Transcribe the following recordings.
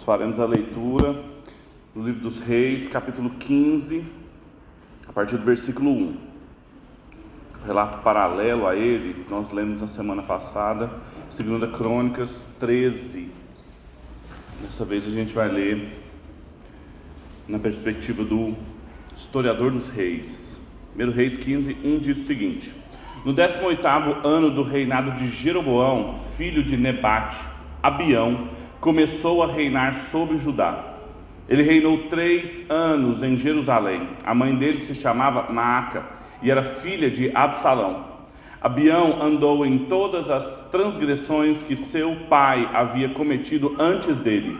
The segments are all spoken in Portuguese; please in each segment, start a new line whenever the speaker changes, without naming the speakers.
Nós faremos a leitura do livro dos Reis, capítulo 15, a partir do versículo 1. O relato paralelo a ele, nós lemos na semana passada, 2 Crônicas 13. Dessa vez a gente vai ler na perspectiva do historiador dos reis. 1 Reis 15, 1 diz o seguinte: No 18 ano do reinado de Jeroboão, filho de Nebate, Abião, começou a reinar sobre Judá. Ele reinou três anos em Jerusalém. A mãe dele se chamava Maaca e era filha de Absalão. Abião andou em todas as transgressões que seu pai havia cometido antes dele,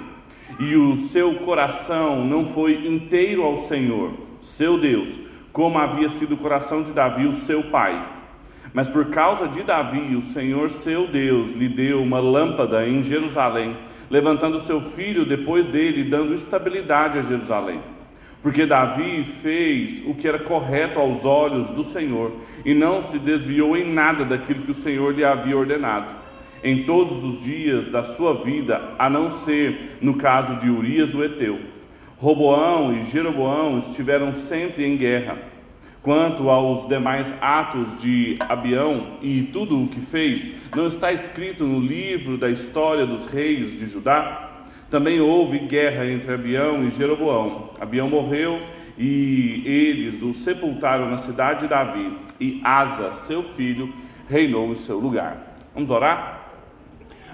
e o seu coração não foi inteiro ao Senhor, seu Deus, como havia sido o coração de Davi, o seu pai. Mas por causa de Davi, o Senhor seu Deus lhe deu uma lâmpada em Jerusalém levantando seu filho depois dele, dando estabilidade a Jerusalém. Porque Davi fez o que era correto aos olhos do Senhor e não se desviou em nada daquilo que o Senhor lhe havia ordenado. Em todos os dias da sua vida, a não ser no caso de Urias o Eteu. Roboão e Jeroboão estiveram sempre em guerra. Quanto aos demais atos de Abião e tudo o que fez, não está escrito no livro da história dos reis de Judá? Também houve guerra entre Abião e Jeroboão. Abião morreu e eles o sepultaram na cidade de Davi, e Asa, seu filho, reinou em seu lugar. Vamos orar?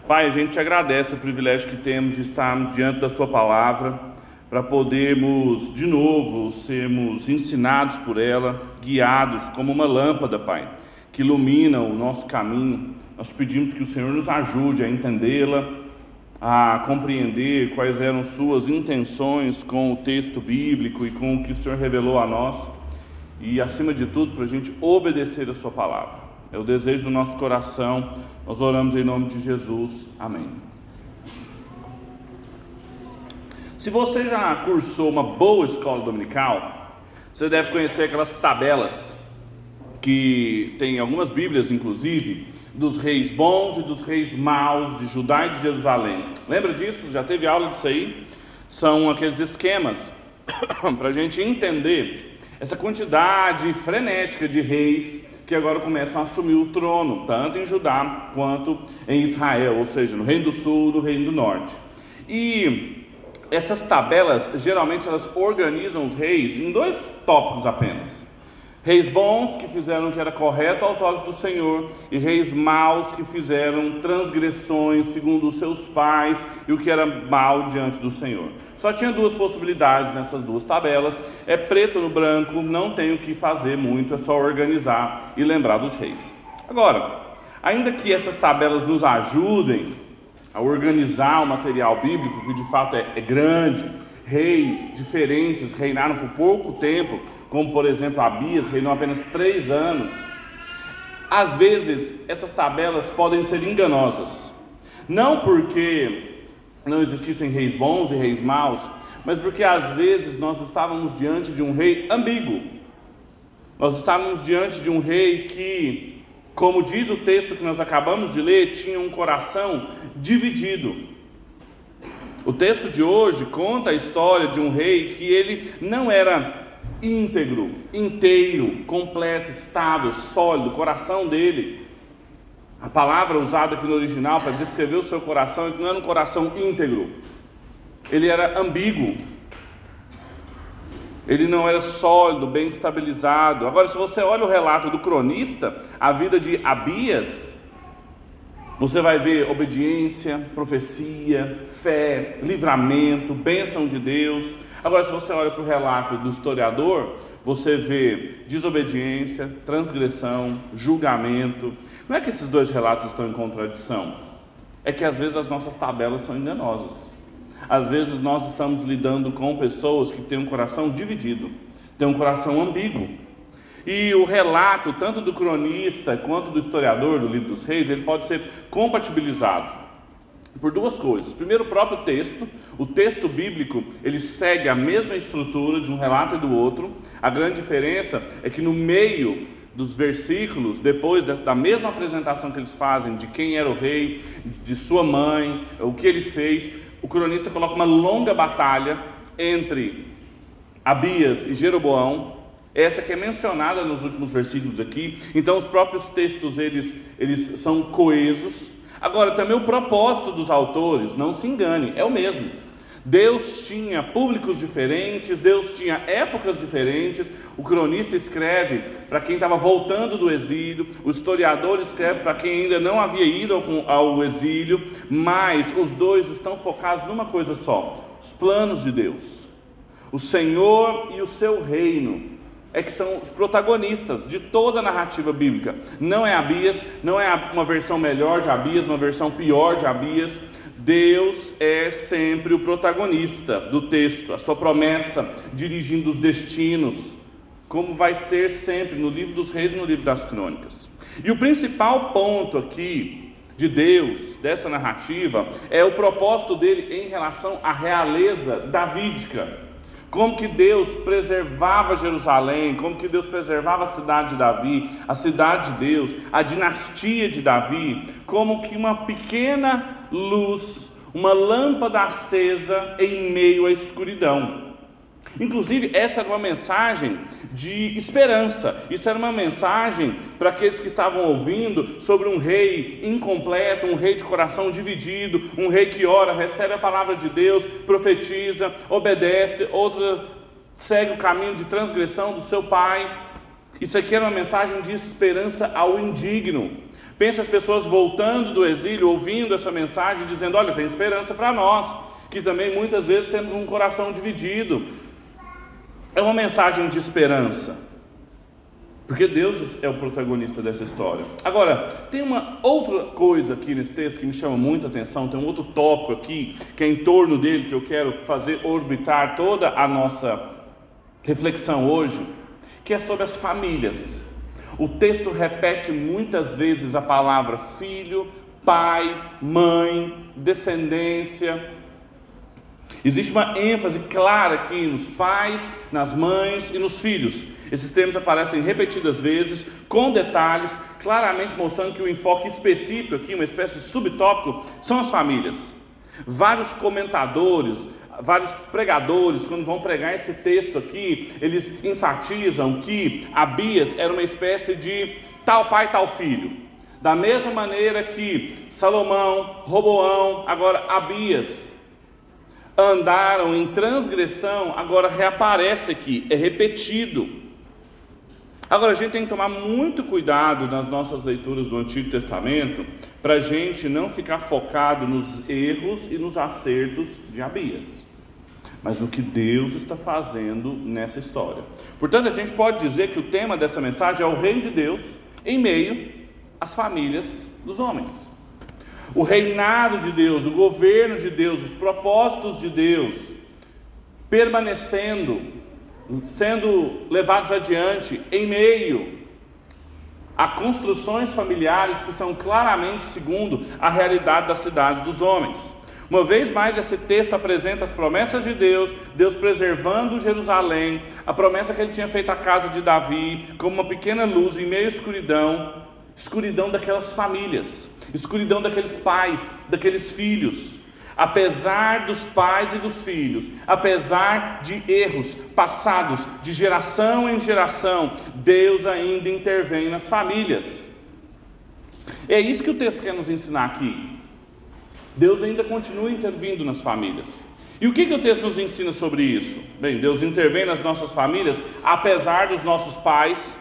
Pai, a gente te agradece o privilégio que temos de estarmos diante da Sua palavra para podermos de novo sermos ensinados por ela, guiados como uma lâmpada, Pai, que ilumina o nosso caminho. Nós pedimos que o Senhor nos ajude a entendê-la, a compreender quais eram suas intenções com o texto bíblico e com o que o Senhor revelou a nós, e acima de tudo, para a gente obedecer a Sua palavra. É o desejo do nosso coração. Nós oramos em nome de Jesus. Amém. Se você já cursou uma boa escola dominical, você deve conhecer aquelas tabelas que tem algumas Bíblias, inclusive, dos reis bons e dos reis maus de Judá e de Jerusalém. Lembra disso? Já teve aula disso aí? São aqueles esquemas para a gente entender essa quantidade frenética de reis que agora começam a assumir o trono, tanto em Judá quanto em Israel, ou seja, no Reino do Sul no Reino do Norte. E essas tabelas geralmente elas organizam os reis em dois tópicos apenas. Reis bons que fizeram o que era correto aos olhos do Senhor, e reis maus que fizeram transgressões segundo os seus pais e o que era mal diante do Senhor. Só tinha duas possibilidades nessas duas tabelas: é preto no branco, não tem o que fazer muito, é só organizar e lembrar dos reis. Agora, ainda que essas tabelas nos ajudem a organizar o material bíblico, que de fato é, é grande. Reis diferentes reinaram por pouco tempo, como por exemplo Abias reinou apenas três anos. Às vezes essas tabelas podem ser enganosas, não porque não existissem reis bons e reis maus, mas porque às vezes nós estávamos diante de um rei ambíguo. Nós estávamos diante de um rei que como diz o texto que nós acabamos de ler, tinha um coração dividido. O texto de hoje conta a história de um rei que ele não era íntegro, inteiro, completo, estável, sólido, o coração dele. A palavra usada aqui no original para descrever o seu coração, ele não era um coração íntegro, ele era ambíguo, ele não era sólido, bem estabilizado. Agora, se você olha o relato do cronista, a vida de Abias, você vai ver obediência, profecia, fé, livramento, bênção de Deus. Agora, se você olha para o relato do historiador, você vê desobediência, transgressão, julgamento. Não é que esses dois relatos estão em contradição, é que às vezes as nossas tabelas são enganosas. Às vezes nós estamos lidando com pessoas que têm um coração dividido, têm um coração ambíguo. E o relato, tanto do cronista quanto do historiador do livro dos reis, ele pode ser compatibilizado por duas coisas. Primeiro, o próprio texto, o texto bíblico, ele segue a mesma estrutura de um relato e do outro. A grande diferença é que no meio dos versículos, depois da mesma apresentação que eles fazem de quem era o rei, de sua mãe, o que ele fez, o cronista coloca uma longa batalha entre Abias e Jeroboão, essa que é mencionada nos últimos versículos aqui. Então os próprios textos eles, eles são coesos. Agora também o propósito dos autores, não se engane, é o mesmo. Deus tinha públicos diferentes, Deus tinha épocas diferentes. O cronista escreve para quem estava voltando do exílio, o historiador escreve para quem ainda não havia ido ao, exílio, mas os dois estão focados numa coisa só: os planos de Deus, o Senhor e o seu reino é que são os protagonistas de toda a narrativa bíblica. Não é Abias, não é uma versão melhor de Abias, uma versão pior de Abias. Deus é sempre o protagonista do texto, a sua promessa dirigindo os destinos, como vai ser sempre no livro dos reis e no livro das crônicas. E o principal ponto aqui de Deus, dessa narrativa, é o propósito dele em relação à realeza davídica como que Deus preservava Jerusalém, como que Deus preservava a cidade de Davi, a cidade de Deus, a dinastia de Davi, como que uma pequena luz, uma lâmpada acesa em meio à escuridão. Inclusive, essa era uma mensagem de esperança. Isso era uma mensagem para aqueles que estavam ouvindo sobre um rei incompleto, um rei de coração dividido, um rei que ora, recebe a palavra de Deus, profetiza, obedece, outra segue o caminho de transgressão do seu pai. Isso aqui era uma mensagem de esperança ao indigno. Pensa as pessoas voltando do exílio, ouvindo essa mensagem, dizendo: Olha, tem esperança para nós, que também muitas vezes temos um coração dividido, é uma mensagem de esperança. Porque Deus é o protagonista dessa história. Agora, tem uma outra coisa aqui nesse texto que me chama muita atenção, tem um outro tópico aqui, que é em torno dele que eu quero fazer orbitar toda a nossa reflexão hoje, que é sobre as famílias. O texto repete muitas vezes a palavra filho, pai, mãe, descendência, Existe uma ênfase clara aqui nos pais, nas mães e nos filhos. Esses termos aparecem repetidas vezes, com detalhes, claramente mostrando que o enfoque específico aqui, uma espécie de subtópico, são as famílias. Vários comentadores, vários pregadores, quando vão pregar esse texto aqui, eles enfatizam que Abias era uma espécie de tal pai, tal filho. Da mesma maneira que Salomão, Roboão, agora Abias, andaram em transgressão, agora reaparece aqui, é repetido. Agora a gente tem que tomar muito cuidado nas nossas leituras do Antigo Testamento, para a gente não ficar focado nos erros e nos acertos de Abias, mas no que Deus está fazendo nessa história. Portanto, a gente pode dizer que o tema dessa mensagem é o reino de Deus em meio às famílias dos homens o reinado de Deus, o governo de Deus, os propósitos de Deus permanecendo, sendo levados adiante em meio a construções familiares que são claramente segundo a realidade das cidades dos homens. Uma vez mais, esse texto apresenta as promessas de Deus, Deus preservando Jerusalém, a promessa que ele tinha feito à casa de Davi, como uma pequena luz em meio à escuridão, escuridão daquelas famílias escuridão daqueles pais, daqueles filhos. Apesar dos pais e dos filhos, apesar de erros passados de geração em geração, Deus ainda intervém nas famílias. É isso que o texto quer nos ensinar aqui. Deus ainda continua intervindo nas famílias. E o que, que o texto nos ensina sobre isso? Bem, Deus intervém nas nossas famílias, apesar dos nossos pais,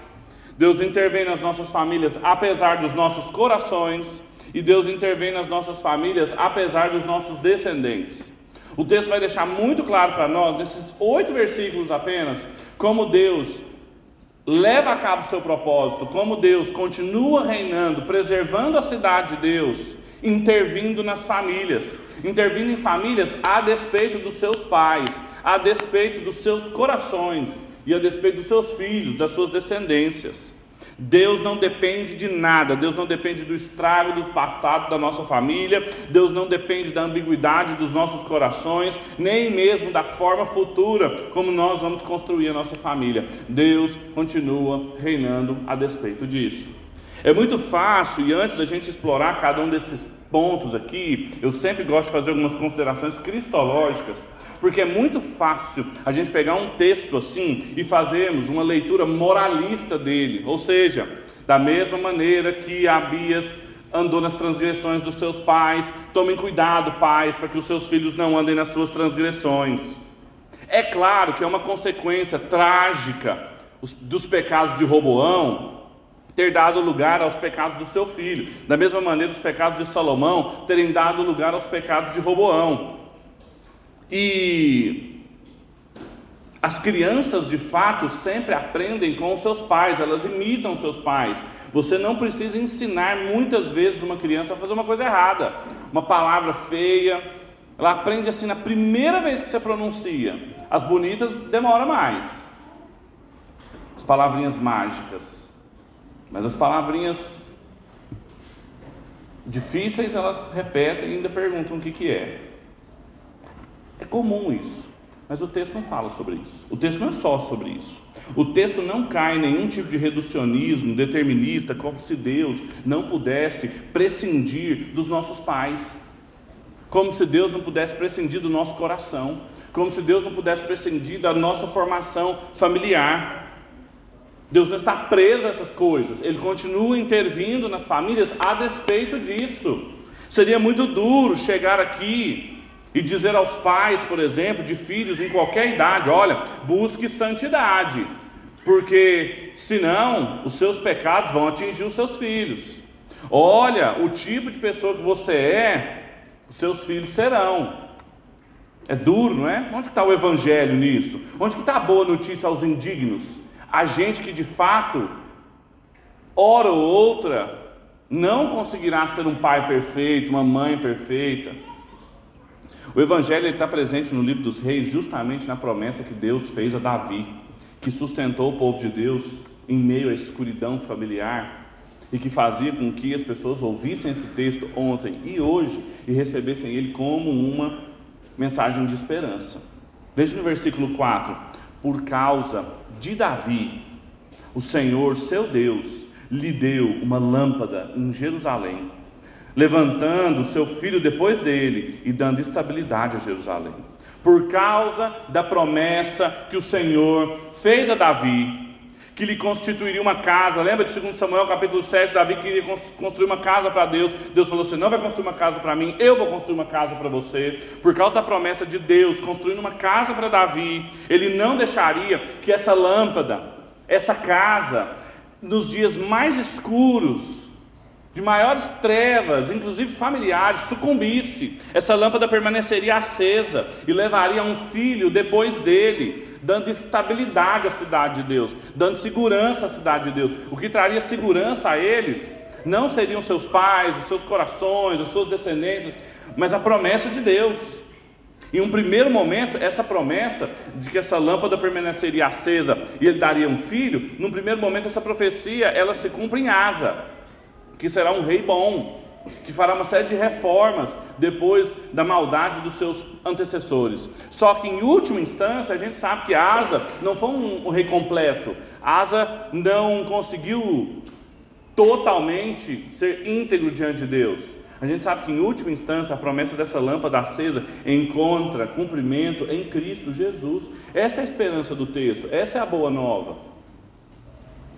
Deus intervém nas nossas famílias, apesar dos nossos corações, e Deus intervém nas nossas famílias, apesar dos nossos descendentes. O texto vai deixar muito claro para nós, nesses oito versículos apenas, como Deus leva a cabo o seu propósito, como Deus continua reinando, preservando a cidade de Deus, intervindo nas famílias, intervindo em famílias a despeito dos seus pais, a despeito dos seus corações e a despeito dos seus filhos, das suas descendências. Deus não depende de nada, Deus não depende do estrago do passado da nossa família, Deus não depende da ambiguidade dos nossos corações, nem mesmo da forma futura como nós vamos construir a nossa família. Deus continua reinando a despeito disso. É muito fácil, e antes da gente explorar cada um desses pontos aqui, eu sempre gosto de fazer algumas considerações cristológicas, porque é muito fácil a gente pegar um texto assim e fazermos uma leitura moralista dele, ou seja, da mesma maneira que Abias andou nas transgressões dos seus pais, tomem cuidado, pais, para que os seus filhos não andem nas suas transgressões. É claro que é uma consequência trágica dos pecados de Roboão ter dado lugar aos pecados do seu filho, da mesma maneira os pecados de Salomão terem dado lugar aos pecados de Roboão. E as crianças de fato sempre aprendem com os seus pais, elas imitam seus pais. Você não precisa ensinar muitas vezes uma criança a fazer uma coisa errada, uma palavra feia. Ela aprende assim na primeira vez que você pronuncia. As bonitas demora mais. As palavrinhas mágicas. Mas as palavrinhas difíceis elas repetem e ainda perguntam o que, que é. É comum isso, mas o texto não fala sobre isso. O texto não é só sobre isso. O texto não cai em nenhum tipo de reducionismo determinista, como se Deus não pudesse prescindir dos nossos pais, como se Deus não pudesse prescindir do nosso coração, como se Deus não pudesse prescindir da nossa formação familiar. Deus não está preso a essas coisas, Ele continua intervindo nas famílias a despeito disso. Seria muito duro chegar aqui e dizer aos pais, por exemplo, de filhos em qualquer idade: olha, busque santidade, porque senão os seus pecados vão atingir os seus filhos. Olha, o tipo de pessoa que você é, seus filhos serão. É duro, não é? Onde está o evangelho nisso? Onde está a boa notícia aos indignos? A gente que de fato, hora ou outra, não conseguirá ser um pai perfeito, uma mãe perfeita. O Evangelho está presente no livro dos Reis, justamente na promessa que Deus fez a Davi, que sustentou o povo de Deus em meio à escuridão familiar e que fazia com que as pessoas ouvissem esse texto ontem e hoje e recebessem ele como uma mensagem de esperança. Veja no versículo 4: Por causa de Davi, o Senhor, seu Deus, lhe deu uma lâmpada em Jerusalém, levantando seu filho depois dele e dando estabilidade a Jerusalém. Por causa da promessa que o Senhor fez a Davi, que lhe constituiria uma casa. Lembra de 2 Samuel capítulo 7, Davi queria construir uma casa para Deus. Deus falou: Você não vai construir uma casa para mim, eu vou construir uma casa para você. Por causa da promessa de Deus, construindo uma casa para Davi, ele não deixaria que essa lâmpada, essa casa, nos dias mais escuros, de maiores trevas, inclusive familiares, sucumbisse. Essa lâmpada permaneceria acesa e levaria um filho depois dele, dando estabilidade à cidade de Deus, dando segurança à cidade de Deus. O que traria segurança a eles não seriam seus pais, os seus corações, as suas descendências, mas a promessa de Deus. Em um primeiro momento, essa promessa de que essa lâmpada permaneceria acesa e ele daria um filho, num primeiro momento essa profecia, ela se cumpre em asa que será um rei bom, que fará uma série de reformas depois da maldade dos seus antecessores. Só que em última instância a gente sabe que Asa não foi um, um rei completo. Asa não conseguiu totalmente ser íntegro diante de Deus. A gente sabe que em última instância a promessa dessa lâmpada acesa encontra cumprimento em Cristo Jesus. Essa é a esperança do texto, essa é a boa nova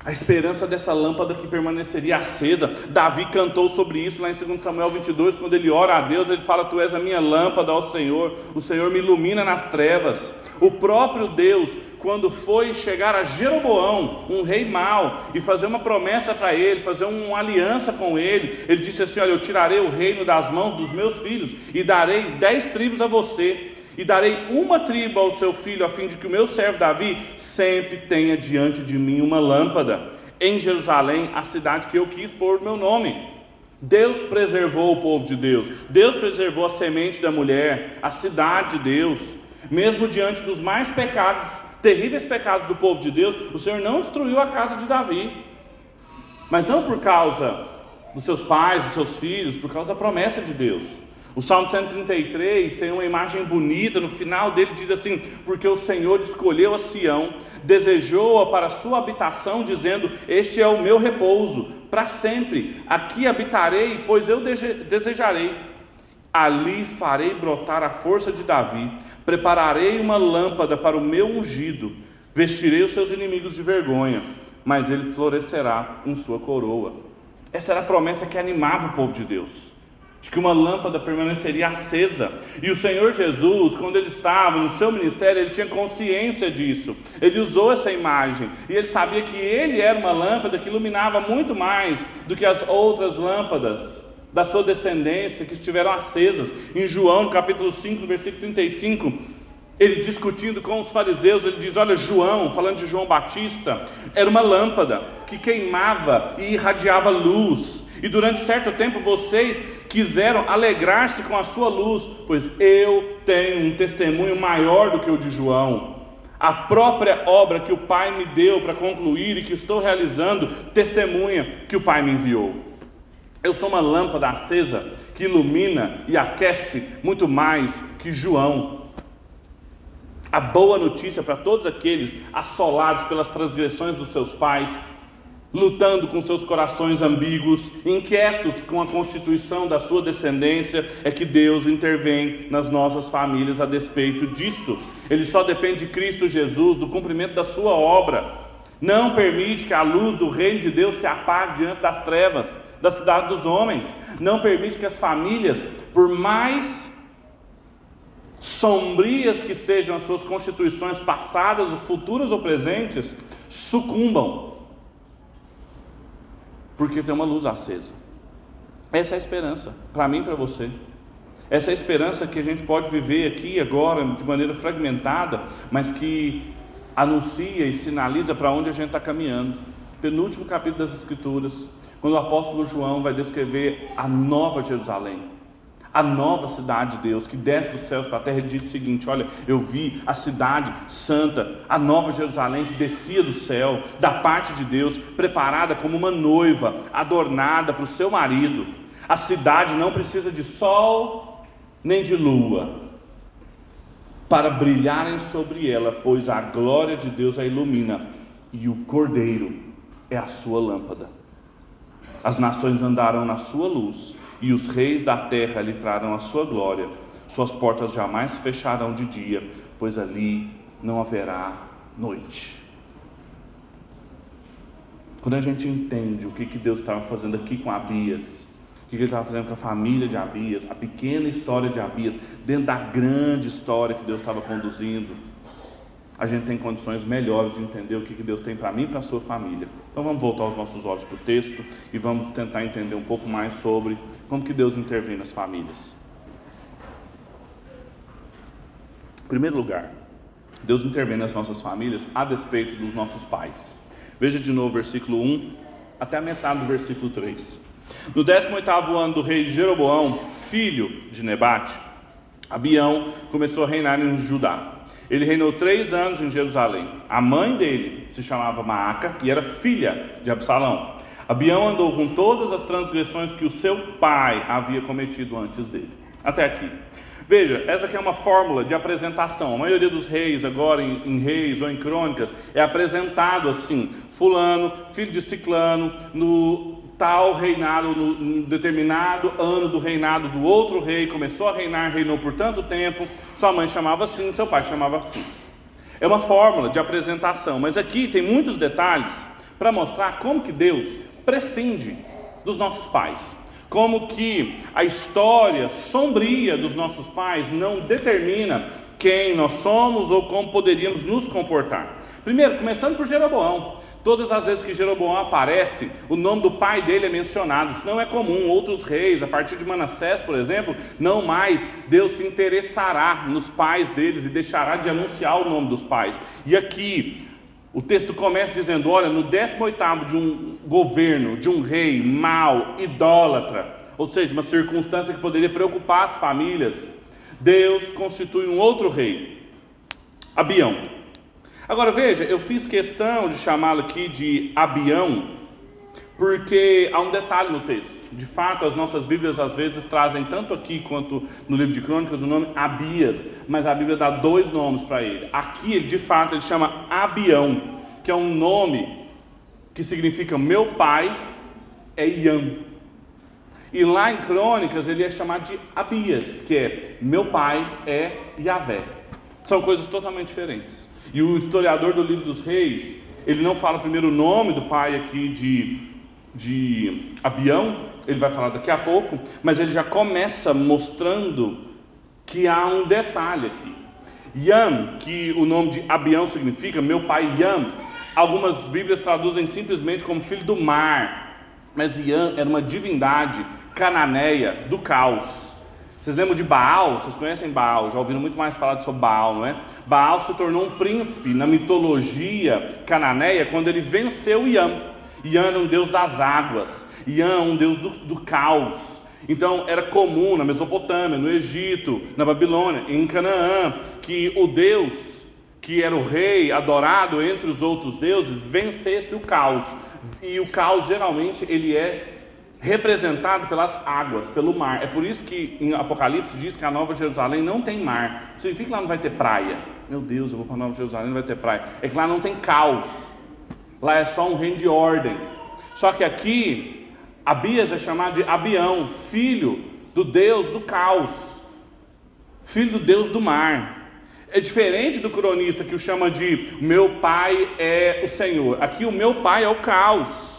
a esperança dessa lâmpada que permaneceria acesa. Davi cantou sobre isso lá em 2 Samuel 22, quando ele ora a Deus, ele fala: Tu és a minha lâmpada, ó Senhor, o Senhor me ilumina nas trevas. O próprio Deus, quando foi chegar a Jeroboão, um rei mau, e fazer uma promessa para ele, fazer uma aliança com ele, ele disse assim: Olha, eu tirarei o reino das mãos dos meus filhos e darei dez tribos a você e darei uma tribo ao seu filho, a fim de que o meu servo Davi sempre tenha diante de mim uma lâmpada. Em Jerusalém, a cidade que eu quis pôr o meu nome. Deus preservou o povo de Deus, Deus preservou a semente da mulher, a cidade de Deus, mesmo diante dos mais pecados, terríveis pecados do povo de Deus, o Senhor não destruiu a casa de Davi, mas não por causa dos seus pais, dos seus filhos, por causa da promessa de Deus. O Salmo 133 tem uma imagem bonita, no final dele diz assim: Porque o Senhor escolheu a Sião, desejou-a para a sua habitação, dizendo: Este é o meu repouso, para sempre. Aqui habitarei, pois eu desejarei. Ali farei brotar a força de Davi. Prepararei uma lâmpada para o meu ungido. Vestirei os seus inimigos de vergonha, mas ele florescerá em sua coroa. Essa era a promessa que animava o povo de Deus de que uma lâmpada permaneceria acesa. E o Senhor Jesus, quando ele estava no seu ministério, ele tinha consciência disso. Ele usou essa imagem e ele sabia que ele era uma lâmpada que iluminava muito mais do que as outras lâmpadas da sua descendência que estiveram acesas. Em João, no capítulo 5, versículo 35, ele discutindo com os fariseus, ele diz: Olha, João, falando de João Batista, era uma lâmpada que queimava e irradiava luz. E durante certo tempo vocês quiseram alegrar-se com a sua luz, pois eu tenho um testemunho maior do que o de João. A própria obra que o Pai me deu para concluir e que estou realizando, testemunha que o Pai me enviou. Eu sou uma lâmpada acesa que ilumina e aquece muito mais que João. A boa notícia para todos aqueles assolados pelas transgressões dos seus pais lutando com seus corações ambíguos, inquietos com a constituição da sua descendência, é que Deus intervém nas nossas famílias a despeito disso. Ele só depende de Cristo Jesus, do cumprimento da sua obra. Não permite que a luz do reino de Deus se apague diante das trevas da cidade dos homens. Não permite que as famílias, por mais sombrias que sejam as suas constituições passadas, futuras ou presentes, sucumbam porque tem uma luz acesa. Essa é a esperança, para mim e para você. Essa é a esperança que a gente pode viver aqui agora de maneira fragmentada, mas que anuncia e sinaliza para onde a gente está caminhando. Penúltimo capítulo das Escrituras, quando o apóstolo João vai descrever a nova Jerusalém a nova cidade de Deus que desce dos céus para a terra, ele diz o seguinte: Olha, eu vi a cidade santa, a nova Jerusalém que descia do céu, da parte de Deus, preparada como uma noiva, adornada para o seu marido. A cidade não precisa de sol nem de lua para brilharem sobre ela, pois a glória de Deus a ilumina e o cordeiro é a sua lâmpada. As nações andarão na sua luz e os reis da terra lhe trarão a sua glória. Suas portas jamais fecharão de dia, pois ali não haverá noite. Quando a gente entende o que, que Deus estava fazendo aqui com Abias, o que, que ele estava fazendo com a família de Abias, a pequena história de Abias, dentro da grande história que Deus estava conduzindo, a gente tem condições melhores de entender o que Deus tem para mim e para a sua família. Então vamos voltar os nossos olhos para o texto e vamos tentar entender um pouco mais sobre como que Deus intervém nas famílias. Em primeiro lugar, Deus intervém nas nossas famílias a despeito dos nossos pais. Veja de novo o versículo 1 até a metade do versículo 3. No 18 ano do rei Jeroboão, filho de Nebate, Abião começou a reinar em Judá. Ele reinou três anos em Jerusalém. A mãe dele se chamava Maaca e era filha de Absalão. Abião andou com todas as transgressões que o seu pai havia cometido antes dele. Até aqui. Veja, essa aqui é uma fórmula de apresentação. A maioria dos reis, agora em, em, reis ou em crônicas, é apresentado assim: Fulano, filho de Ciclano, no tal reinado, no determinado ano do reinado do outro rei, começou a reinar, reinou por tanto tempo, sua mãe chamava assim, seu pai chamava assim. É uma fórmula de apresentação, mas aqui tem muitos detalhes para mostrar como que Deus prescinde dos nossos pais. Como que a história sombria dos nossos pais não determina quem nós somos ou como poderíamos nos comportar. Primeiro, começando por Jeroboão. Todas as vezes que Jeroboão aparece, o nome do pai dele é mencionado. Isso não é comum. Outros reis, a partir de Manassés, por exemplo, não mais Deus se interessará nos pais deles e deixará de anunciar o nome dos pais. E aqui, o texto começa dizendo: olha, no 18 de um governo, de um rei mau, idólatra, ou seja, uma circunstância que poderia preocupar as famílias, Deus constitui um outro rei, Abião. Agora veja, eu fiz questão de chamá-lo aqui de Abião, porque há um detalhe no texto. De fato, as nossas Bíblias às vezes trazem, tanto aqui quanto no livro de Crônicas, o nome Abias, mas a Bíblia dá dois nomes para ele. Aqui, de fato, ele chama Abião, que é um nome que significa meu pai é Iam. E lá em Crônicas ele é chamado de Abias, que é meu pai é Yahvé. São coisas totalmente diferentes. E o historiador do livro dos reis, ele não fala primeiro o nome do pai aqui de, de Abião, ele vai falar daqui a pouco, mas ele já começa mostrando que há um detalhe aqui. Yam, que o nome de Abião significa meu pai Yam, algumas Bíblias traduzem simplesmente como filho do mar, mas Yam era uma divindade cananeia do caos. Vocês lembram de Baal? Vocês conhecem Baal? Já ouviram muito mais falar sobre Baal, não é? Baal se tornou um príncipe na mitologia cananeia quando ele venceu Yam. Yam era um deus das águas, Yam um deus do, do caos. Então era comum na Mesopotâmia, no Egito, na Babilônia, em Canaã, que o Deus que era o rei adorado entre os outros deuses vencesse o caos. E o caos geralmente ele é representado pelas águas, pelo mar. É por isso que em Apocalipse diz que a Nova Jerusalém não tem mar. Significa que lá não vai ter praia. Meu Deus, eu vou para a Nova Jerusalém, não vai ter praia. É que lá não tem caos. Lá é só um reino de ordem. Só que aqui, Abias é chamado de Abião, filho do Deus do caos, filho do Deus do mar. É diferente do cronista que o chama de meu pai é o Senhor. Aqui o meu pai é o caos.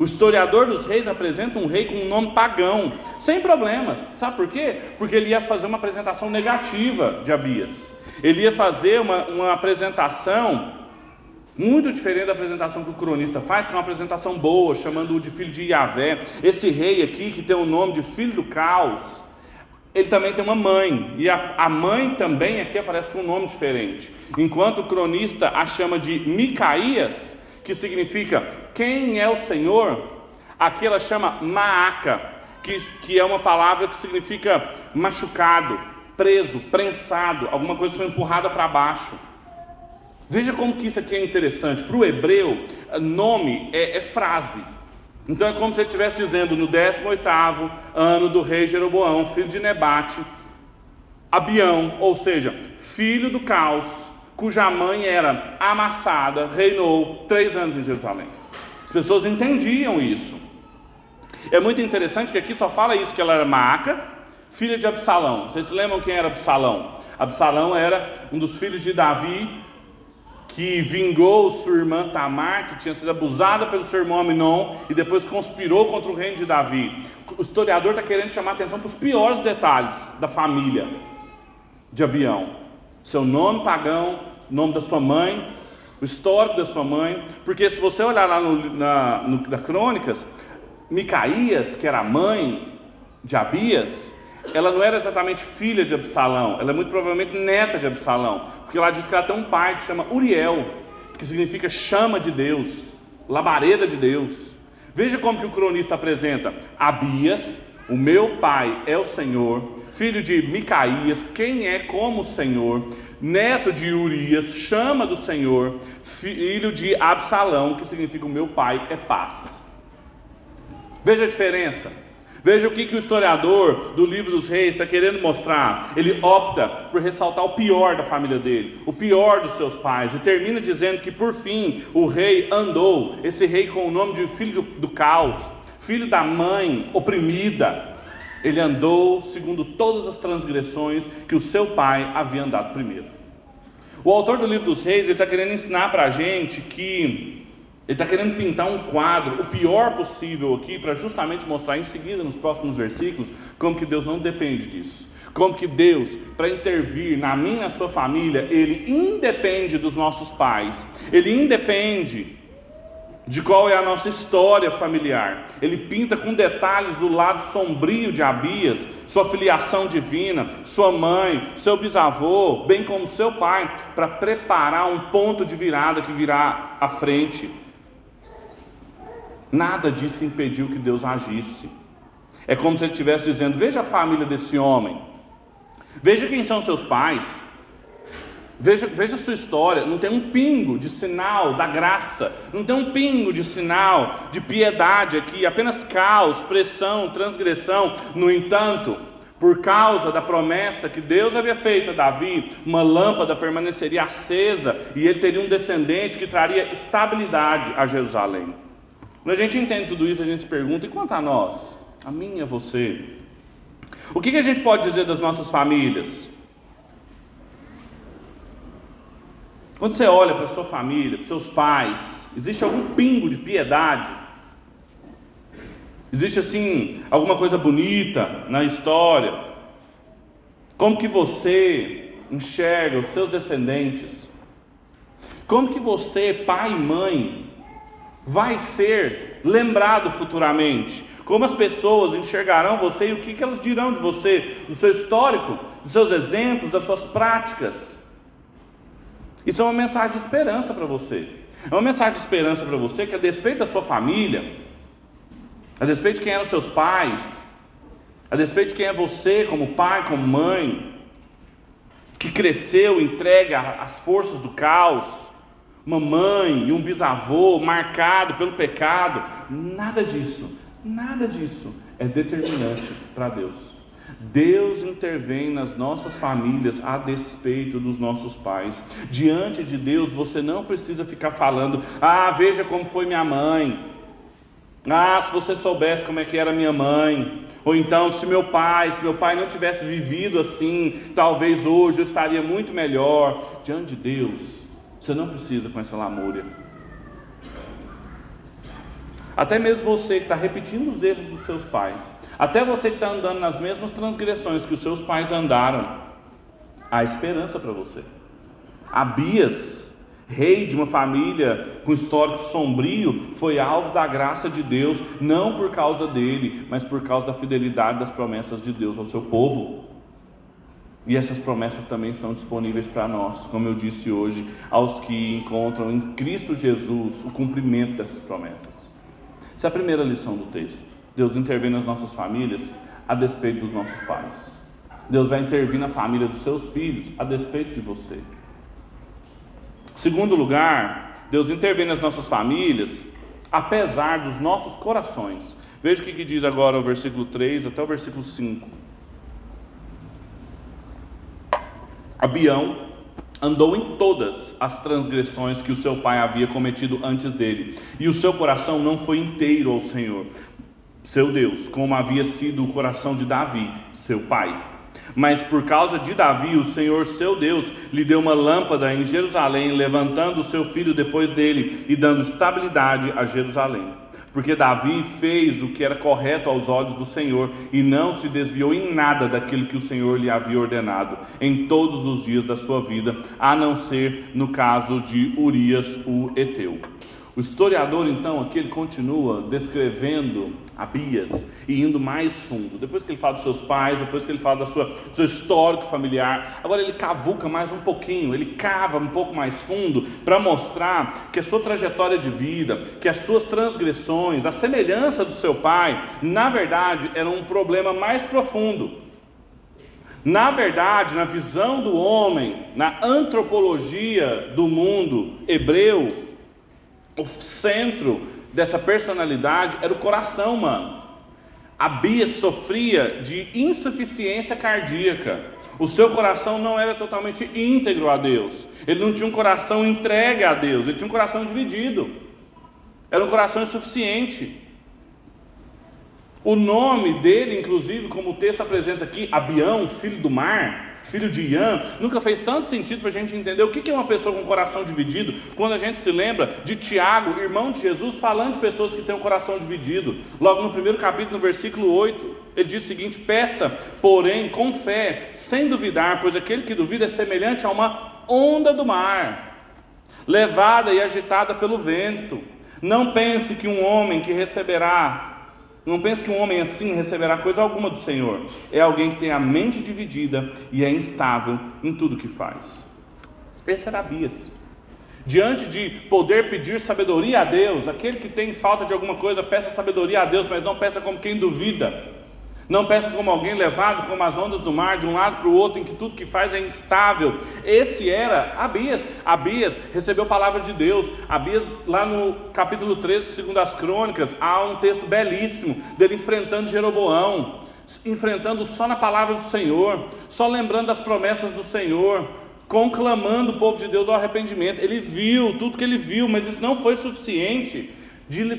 O historiador dos reis apresenta um rei com um nome pagão, sem problemas. Sabe por quê? Porque ele ia fazer uma apresentação negativa de Abias. Ele ia fazer uma, uma apresentação muito diferente da apresentação que o cronista faz, que é uma apresentação boa, chamando-o de filho de Yahvé. Esse rei aqui, que tem o nome de filho do caos, ele também tem uma mãe, e a, a, mãe também aqui aparece com um nome diferente. Enquanto o cronista a chama de Micaías, que significa quem é o Senhor, aqui ela chama Maaca, que, que é uma palavra que significa machucado, preso, prensado, alguma coisa foi empurrada para baixo. Veja como que isso aqui é interessante. Para o hebreu, nome é, é, frase. Então é como se ele estivesse dizendo no 18 ano do rei Jeroboão, filho de Nebate, Abião, ou seja, filho do caos, cuja mãe era amassada, reinou três anos em Jerusalém. As pessoas entendiam isso. É muito interessante que aqui só fala isso, que ela era Maaca, filha de Absalão. Vocês se lembram quem era Absalão? Absalão era um dos filhos de Davi, que vingou sua irmã Tamar, que tinha sido abusada pelo seu irmão Aminon, e depois conspirou contra o reino de Davi. O historiador está querendo chamar atenção para os piores detalhes da família de Abião. Seu nome pagão, nome da sua mãe, o histórico da sua mãe, porque se você olhar lá no, na, no, na Crônicas, Micaías, que era a mãe de Abias, ela não era exatamente filha de Absalão, ela é muito provavelmente neta de Absalão, porque lá diz que ela tem um pai que chama Uriel, que significa chama de Deus, labareda de Deus. Veja como que o cronista apresenta: Abias, o meu pai é o Senhor, filho de Micaías, quem é como o Senhor, neto de Urias, chama do Senhor, filho de Absalão, que significa o meu pai é paz. Veja a diferença. Veja o que, que o historiador do livro dos reis está querendo mostrar. Ele opta por ressaltar o pior da família dele, o pior dos seus pais, e termina dizendo que por fim o rei andou, esse rei com o nome de filho do caos, filho da mãe oprimida, ele andou segundo todas as transgressões que o seu pai havia andado primeiro. O autor do livro dos reis, está querendo ensinar para a gente que ele está querendo pintar um quadro, o pior possível aqui, para justamente mostrar em seguida, nos próximos versículos, como que Deus não depende disso. Como que Deus, para intervir na minha e na sua família, Ele independe dos nossos pais, Ele independe de qual é a nossa história familiar. Ele pinta com detalhes o lado sombrio de Abias, sua filiação divina, sua mãe, seu bisavô, bem como seu pai, para preparar um ponto de virada que virá à frente. Nada disso impediu que Deus agisse. É como se ele estivesse dizendo: Veja a família desse homem, veja quem são seus pais. Veja, veja a sua história, não tem um pingo de sinal da graça, não tem um pingo de sinal de piedade aqui, apenas caos, pressão, transgressão. No entanto, por causa da promessa que Deus havia feito a Davi, uma lâmpada permaneceria acesa e ele teria um descendente que traria estabilidade a Jerusalém. Quando a gente entende tudo isso, a gente se pergunta: e quanto a nós? A mim e a você? O que, que a gente pode dizer das nossas famílias? Quando você olha para sua família, para seus pais, existe algum pingo de piedade? Existe assim alguma coisa bonita na história? Como que você enxerga os seus descendentes? Como que você, pai e mãe, vai ser lembrado futuramente? Como as pessoas enxergarão você e o que elas dirão de você, do seu histórico, dos seus exemplos, das suas práticas? Isso é uma mensagem de esperança para você. É uma mensagem de esperança para você que, a despeito da sua família, a despeito de quem eram seus pais, a despeito de quem é você como pai, como mãe, que cresceu entregue às forças do caos, uma mãe e um bisavô marcado pelo pecado, nada disso, nada disso é determinante para Deus. Deus intervém nas nossas famílias a despeito dos nossos pais. Diante de Deus, você não precisa ficar falando: "Ah, veja como foi minha mãe". Ah, se você soubesse como é que era minha mãe. Ou então, se meu pai, se meu pai não tivesse vivido assim, talvez hoje eu estaria muito melhor. Diante de Deus, você não precisa com essa lamúria. Até mesmo você que está repetindo os erros dos seus pais, até você que está andando nas mesmas transgressões que os seus pais andaram, há esperança para você. Abias, rei de uma família com histórico sombrio, foi alvo da graça de Deus, não por causa dele, mas por causa da fidelidade das promessas de Deus ao seu povo. E essas promessas também estão disponíveis para nós, como eu disse hoje, aos que encontram em Cristo Jesus o cumprimento dessas promessas. Essa é a primeira lição do texto. Deus intervém nas nossas famílias a despeito dos nossos pais. Deus vai intervir na família dos seus filhos a despeito de você. Segundo lugar, Deus intervém nas nossas famílias apesar dos nossos corações. Veja o que, que diz agora o versículo 3 até o versículo 5. Abião andou em todas as transgressões que o seu pai havia cometido antes dele, e o seu coração não foi inteiro ao Senhor, seu Deus, como havia sido o coração de Davi, seu pai. Mas por causa de Davi, o Senhor seu Deus lhe deu uma lâmpada em Jerusalém, levantando o seu filho depois dele e dando estabilidade a Jerusalém. Porque Davi fez o que era correto aos olhos do Senhor e não se desviou em nada daquilo que o Senhor lhe havia ordenado em todos os dias da sua vida, a não ser no caso de Urias o Eteu. O historiador, então, aqui ele continua descrevendo Abias e indo mais fundo. Depois que ele fala dos seus pais, depois que ele fala da sua, do seu histórico familiar, agora ele cavuca mais um pouquinho, ele cava um pouco mais fundo para mostrar que a sua trajetória de vida, que as suas transgressões, a semelhança do seu pai, na verdade, era um problema mais profundo. Na verdade, na visão do homem, na antropologia do mundo hebreu, o centro dessa personalidade era o coração humano. A Bia sofria de insuficiência cardíaca. O seu coração não era totalmente íntegro a Deus. Ele não tinha um coração entregue a Deus, ele tinha um coração dividido. Era um coração insuficiente. O nome dele, inclusive, como o texto apresenta aqui, Abião, filho do mar, filho de Ian, nunca fez tanto sentido para a gente entender o que é uma pessoa com coração dividido, quando a gente se lembra de Tiago, irmão de Jesus, falando de pessoas que têm um coração dividido. Logo no primeiro capítulo, no versículo 8, ele diz o seguinte: Peça, porém, com fé, sem duvidar, pois aquele que duvida é semelhante a uma onda do mar, levada e agitada pelo vento. Não pense que um homem que receberá não pense que um homem assim receberá coisa alguma do Senhor. É alguém que tem a mente dividida e é instável em tudo que faz. Esse era Abias. Diante de poder pedir sabedoria a Deus, aquele que tem falta de alguma coisa, peça sabedoria a Deus, mas não peça como quem duvida. Não peça como alguém levado como as ondas do mar, de um lado para o outro, em que tudo que faz é instável. Esse era Abias. Abias recebeu a palavra de Deus. Abias, lá no capítulo 13, segundo as crônicas, há um texto belíssimo dele enfrentando Jeroboão, enfrentando só na palavra do Senhor, só lembrando das promessas do Senhor, conclamando o povo de Deus ao arrependimento. Ele viu tudo que ele viu, mas isso não foi suficiente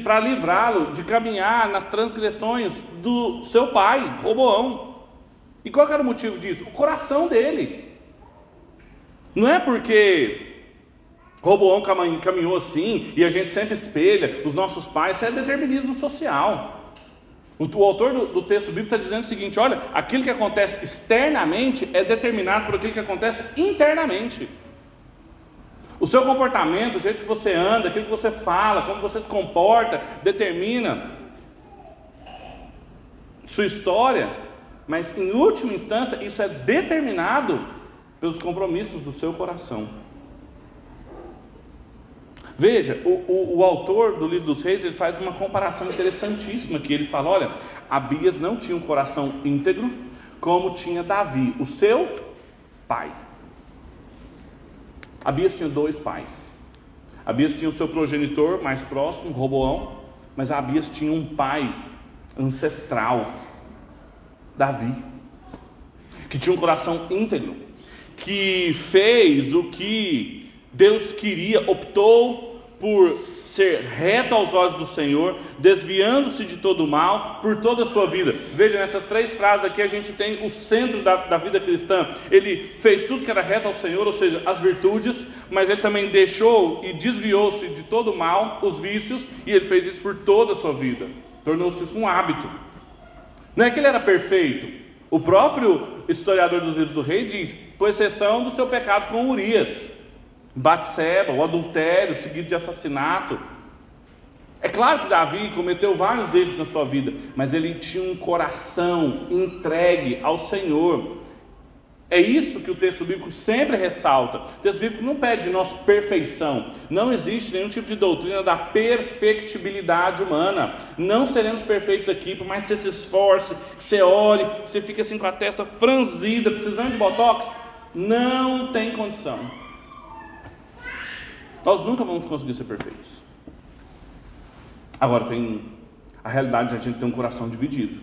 para livrá-lo de caminhar nas transgressões do seu pai, Roboão. E qual era o motivo disso? O coração dele. Não é porque Roboão caminhou assim e a gente sempre espelha os nossos pais, isso é determinismo social. O, autor do, do, texto bíblico está dizendo o seguinte: olha, aquilo que acontece externamente é determinado por aquilo que acontece internamente. O seu comportamento, o jeito que você anda, aquilo que você fala, como você se comporta, determina sua história, mas em última instância, isso é determinado pelos compromissos do seu coração. Veja, o, o, o, autor do livro dos reis ele faz uma comparação interessantíssima que ele fala: olha, Abias não tinha um coração íntegro como tinha Davi, o seu pai. Abias tinha dois pais. Abias tinha o seu progenitor mais próximo, Roboão, mas Abias tinha um pai ancestral, Davi, que tinha um coração íntegro, que fez o que Deus queria, optou por ser reto aos olhos do Senhor, desviando-se de todo o mal por toda a sua vida. Veja, nessas três frases aqui a gente tem o centro da, da vida cristã. Ele fez tudo que era reto ao Senhor, ou seja, as virtudes, mas ele também deixou e desviou-se de todo o mal, os vícios, e ele fez isso por toda a sua vida. Tornou-se isso um hábito. Não é que ele era perfeito. O próprio historiador dos livros do rei diz, com exceção do seu pecado com Urias. Batseba, o adultério seguido de assassinato. É claro que Davi cometeu vários erros na sua vida, mas ele tinha um coração entregue ao Senhor. É isso que o texto bíblico sempre ressalta. O texto bíblico não pede de nós perfeição. Não existe nenhum tipo de doutrina da perfectibilidade humana. Não seremos perfeitos aqui, por mais que você se esforce, que você ore, que você fique assim com a testa franzida, precisando de botox. Não tem condição. Nós nunca vamos conseguir ser perfeitos. Agora tem a realidade de a gente ter um coração dividido.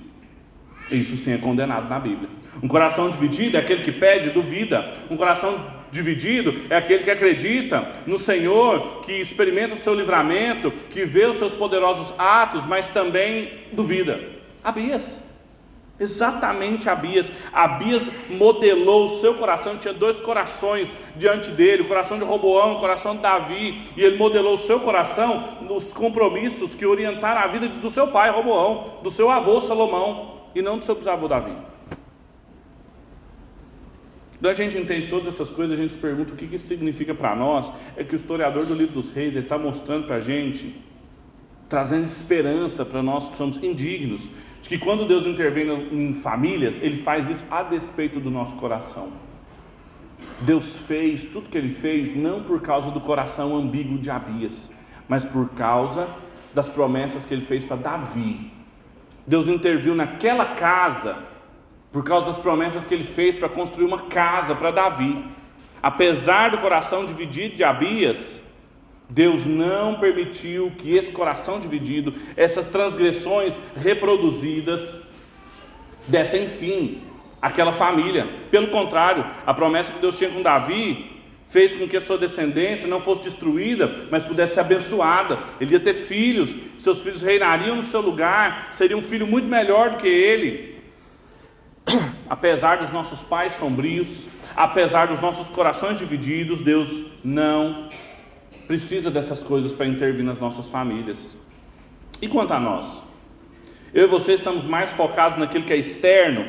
Isso sim é condenado na Bíblia. Um coração dividido é aquele que pede, duvida. Um coração dividido é aquele que acredita no Senhor, que experimenta o seu livramento, que vê os seus poderosos atos, mas também duvida. Abias. Exatamente Abias. Abias modelou o seu coração, tinha dois corações diante dele, o coração de Roboão, o coração de Davi, e ele modelou o seu coração nos compromissos que orientaram a vida do seu pai Roboão, do seu avô Salomão, e não do seu bisavô Davi. Quando a gente entende todas essas coisas, a gente se pergunta o que isso significa para nós. É que o historiador do livro dos reis está mostrando para a gente, trazendo esperança para nós que somos indignos, de que quando Deus intervém em famílias, Ele faz isso a despeito do nosso coração. Deus fez tudo que Ele fez não por causa do coração ambíguo de Abias, mas por causa das promessas que Ele fez para Davi. Deus interviu naquela casa por causa das promessas que Ele fez para construir uma casa para Davi. Apesar do coração dividido de Abias, Deus não permitiu que esse coração dividido, essas transgressões reproduzidas, dessem fim àquela família. Pelo contrário, a promessa que Deus tinha com Davi fez com que a sua descendência não fosse destruída, mas pudesse ser abençoada. Ele ia ter filhos, seus filhos reinariam no seu lugar, seria um filho muito melhor do que ele. Apesar dos nossos pais sombrios, apesar dos nossos corações divididos, Deus não precisa dessas coisas para intervir nas nossas famílias. E quanto a nós? Eu e você estamos mais focados naquilo que é externo,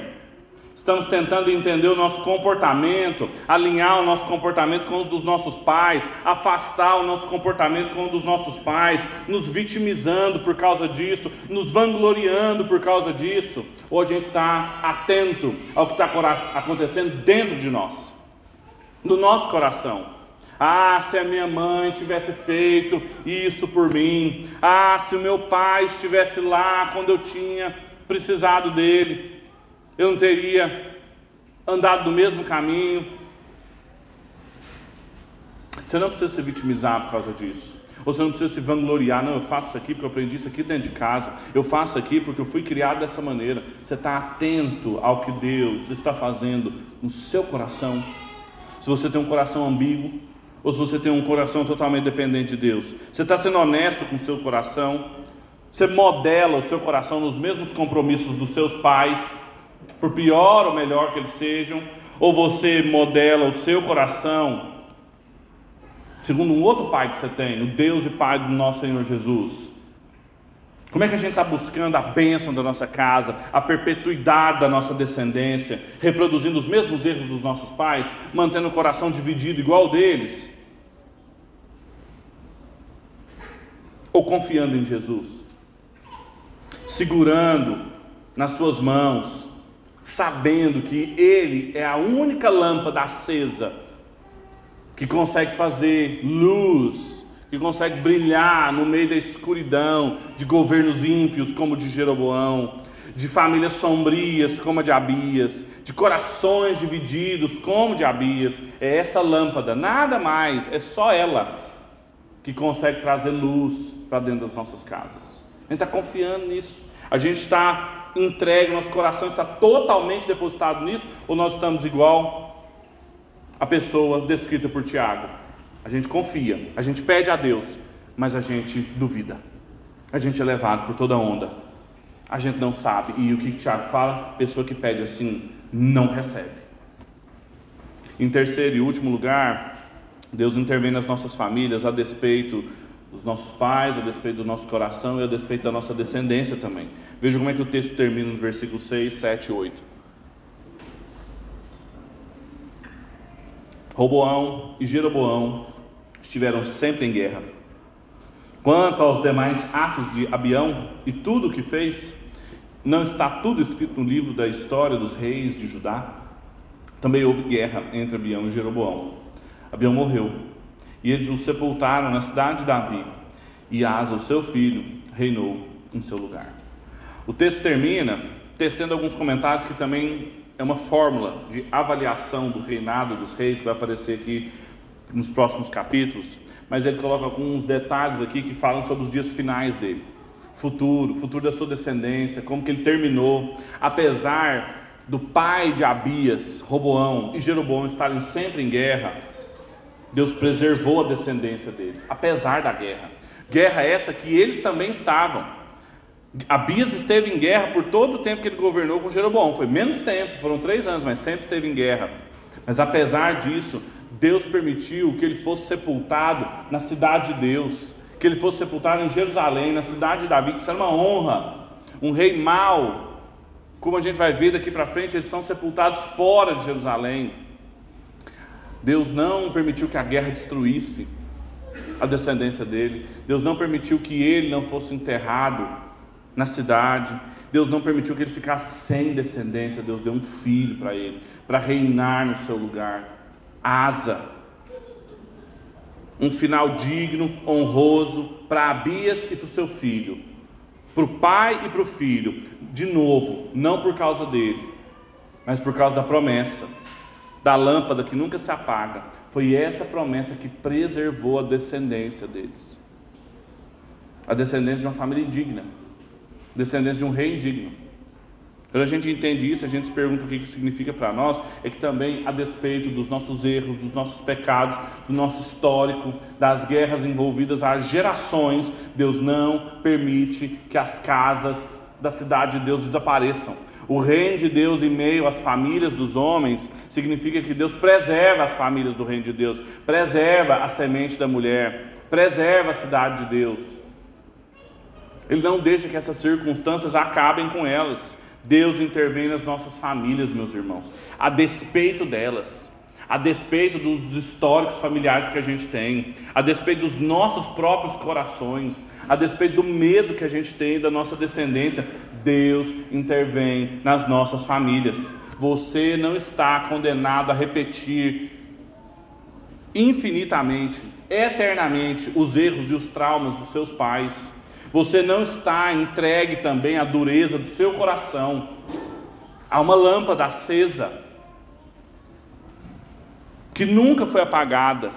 estamos tentando entender o nosso comportamento, alinhar o nosso comportamento com o dos nossos pais, afastar o nosso comportamento com o dos nossos pais, nos vitimizando por causa disso, nos vangloriando por causa disso, ou a gente está atento ao que está acontecendo dentro de nós, no nosso coração. Ah, se a minha mãe tivesse feito isso por mim. Ah, se o meu pai estivesse lá quando eu tinha precisado dele, eu não teria andado do mesmo caminho. Você não precisa se vitimizar por causa disso. Ou você não precisa se vangloriar, não, eu faço isso aqui porque eu aprendi isso aqui dentro de casa, eu faço aqui porque eu fui criado dessa maneira. Você está atento ao que Deus está fazendo no seu coração. Se você tem um coração ambíguo, Ou se você tem um coração totalmente dependente de Deus? Você está sendo honesto com o seu coração? Você modela o seu coração nos mesmos compromissos dos seus pais, por pior ou melhor que eles sejam? Ou você modela o seu coração segundo um outro pai que você tem, o Deus e Pai do nosso Senhor Jesus? Como é que a gente está buscando a bênção da nossa casa, a perpetuidade da nossa descendência, reproduzindo os mesmos erros dos nossos pais, mantendo o coração dividido igual o deles? Ou confiando em Jesus? Segurando nas suas mãos, sabendo que Ele é a única lâmpada acesa que consegue fazer luz que consegue brilhar no meio da escuridão de governos ímpios como o de Jeroboão, de famílias sombrias como a de Abias, de corações divididos como de Abias. É essa lâmpada, nada mais, é só ela que consegue trazer luz para dentro das nossas casas. A gente está confiando nisso. A gente está entregue, nosso coração está totalmente depositado nisso, ou nós estamos igual a pessoa descrita por Tiago, a gente confia, a gente pede a Deus, mas a gente duvida. A gente é levado por toda onda. A gente não sabe. E o que Tiago fala? Pessoa que pede assim, não recebe. Em terceiro e último lugar, Deus intervém nas nossas famílias a despeito dos nossos pais, a despeito do nosso coração e a despeito da nossa descendência também. Veja como é que o texto termina nos versículos 6, 7 e 8. Roboão e Jeroboão estiveram sempre em guerra. Quanto aos demais atos de Abião e tudo o que fez, não está tudo escrito no livro da história dos reis de Judá? Também houve guerra entre Abião e Jeroboão. Abião morreu, e eles o sepultaram na cidade de Davi, e Asa, o seu filho, reinou em seu lugar. O texto termina tecendo alguns comentários que também é uma fórmula de avaliação do reinado dos reis que vai aparecer aqui nos próximos capítulos, mas ele coloca alguns detalhes aqui que falam sobre os dias finais dele. Futuro, futuro da sua descendência, como que ele terminou, apesar do pai de Abias, Roboão e Jeroboão estarem sempre em guerra, Deus preservou a descendência deles, apesar da guerra. Guerra essa que eles também estavam. Abias esteve em guerra por todo o tempo que ele governou com Jeroboão. Foi menos tempo, foram três anos, mas sempre esteve em guerra. Mas apesar disso, Deus permitiu que ele fosse sepultado na cidade de Deus, que ele fosse sepultado em Jerusalém, na cidade de Davi, que isso era uma honra. Um rei mau, como a gente vai ver daqui para frente, eles são sepultados fora de Jerusalém. Deus não permitiu que a guerra destruísse a descendência dele. Deus não permitiu que ele não fosse enterrado na cidade. Deus não permitiu que ele ficasse sem descendência. Deus deu um filho para ele, para reinar no seu lugar. Asa. Um final digno, honroso para Abias e para o seu filho. Para o pai e para o filho. De novo, não por causa dele, mas por causa da promessa, da lâmpada que nunca se apaga. Foi essa promessa que preservou a descendência deles. A descendência de uma família indigna descendentes de um rei indigno. Quando a gente entende isso, a gente se pergunta o que isso significa para nós, é que também, a despeito dos nossos erros, dos nossos pecados, do nosso histórico, das guerras envolvidas há gerações, Deus não permite que as casas da cidade de Deus desapareçam. O reino de Deus em meio às famílias dos homens significa que Deus preserva as famílias do reino de Deus, preserva a semente da mulher, preserva a cidade de Deus. Ele não deixa que essas circunstâncias acabem com elas. Deus intervém nas nossas famílias, meus irmãos, a despeito delas, a despeito dos históricos familiares que a gente tem, a despeito dos nossos próprios corações, a despeito do medo que a gente tem da nossa descendência. Deus intervém nas nossas famílias. Você não está condenado a repetir infinitamente, eternamente, os erros e os traumas dos seus pais. Você não está entregue também à dureza do seu coração. Há uma lâmpada acesa que nunca foi apagada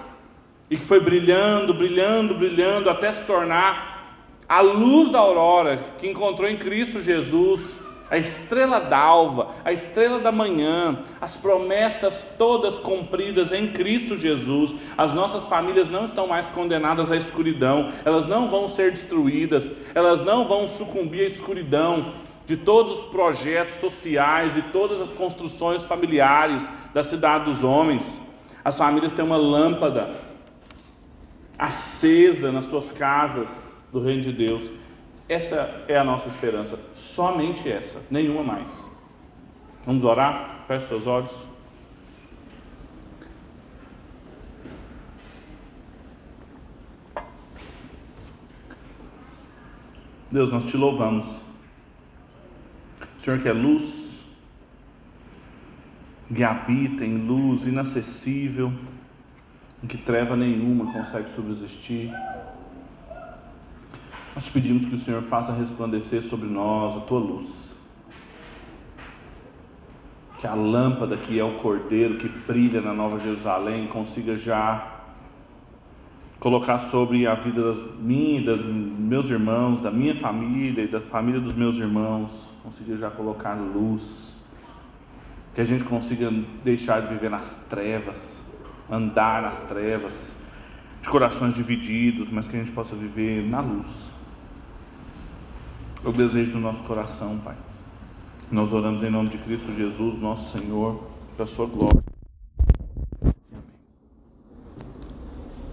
e que foi brilhando, brilhando, brilhando até se tornar a luz da aurora que encontrou em Cristo Jesus a estrela d'alva, a estrela da manhã, as promessas todas cumpridas em Cristo Jesus. As nossas famílias não estão mais condenadas à escuridão, elas não vão ser destruídas, elas não vão sucumbir à escuridão de todos os projetos sociais e todas as construções familiares da cidade dos homens. As famílias têm uma lâmpada acesa nas suas casas do reino de Deus essa é a nossa esperança, somente essa, nenhuma mais. Vamos orar? Feche seus olhos. Deus, nós te louvamos. Senhor que é luz, que habita em luz inacessível, em que treva nenhuma consegue subsistir. Nós te pedimos que o Senhor faça resplandecer sobre nós a tua luz. Que a lâmpada que é o cordeiro que brilha na Nova Jerusalém consiga já colocar sobre a vida das minha e dos meus irmãos, da minha família e da família dos meus irmãos, consiga já colocar luz. Que a gente consiga deixar de viver nas trevas, andar nas trevas, de corações divididos, mas que a gente possa viver na luz é o desejo do nosso coração, Pai. Nós oramos em nome de Cristo Jesus, nosso Senhor, para a sua glória.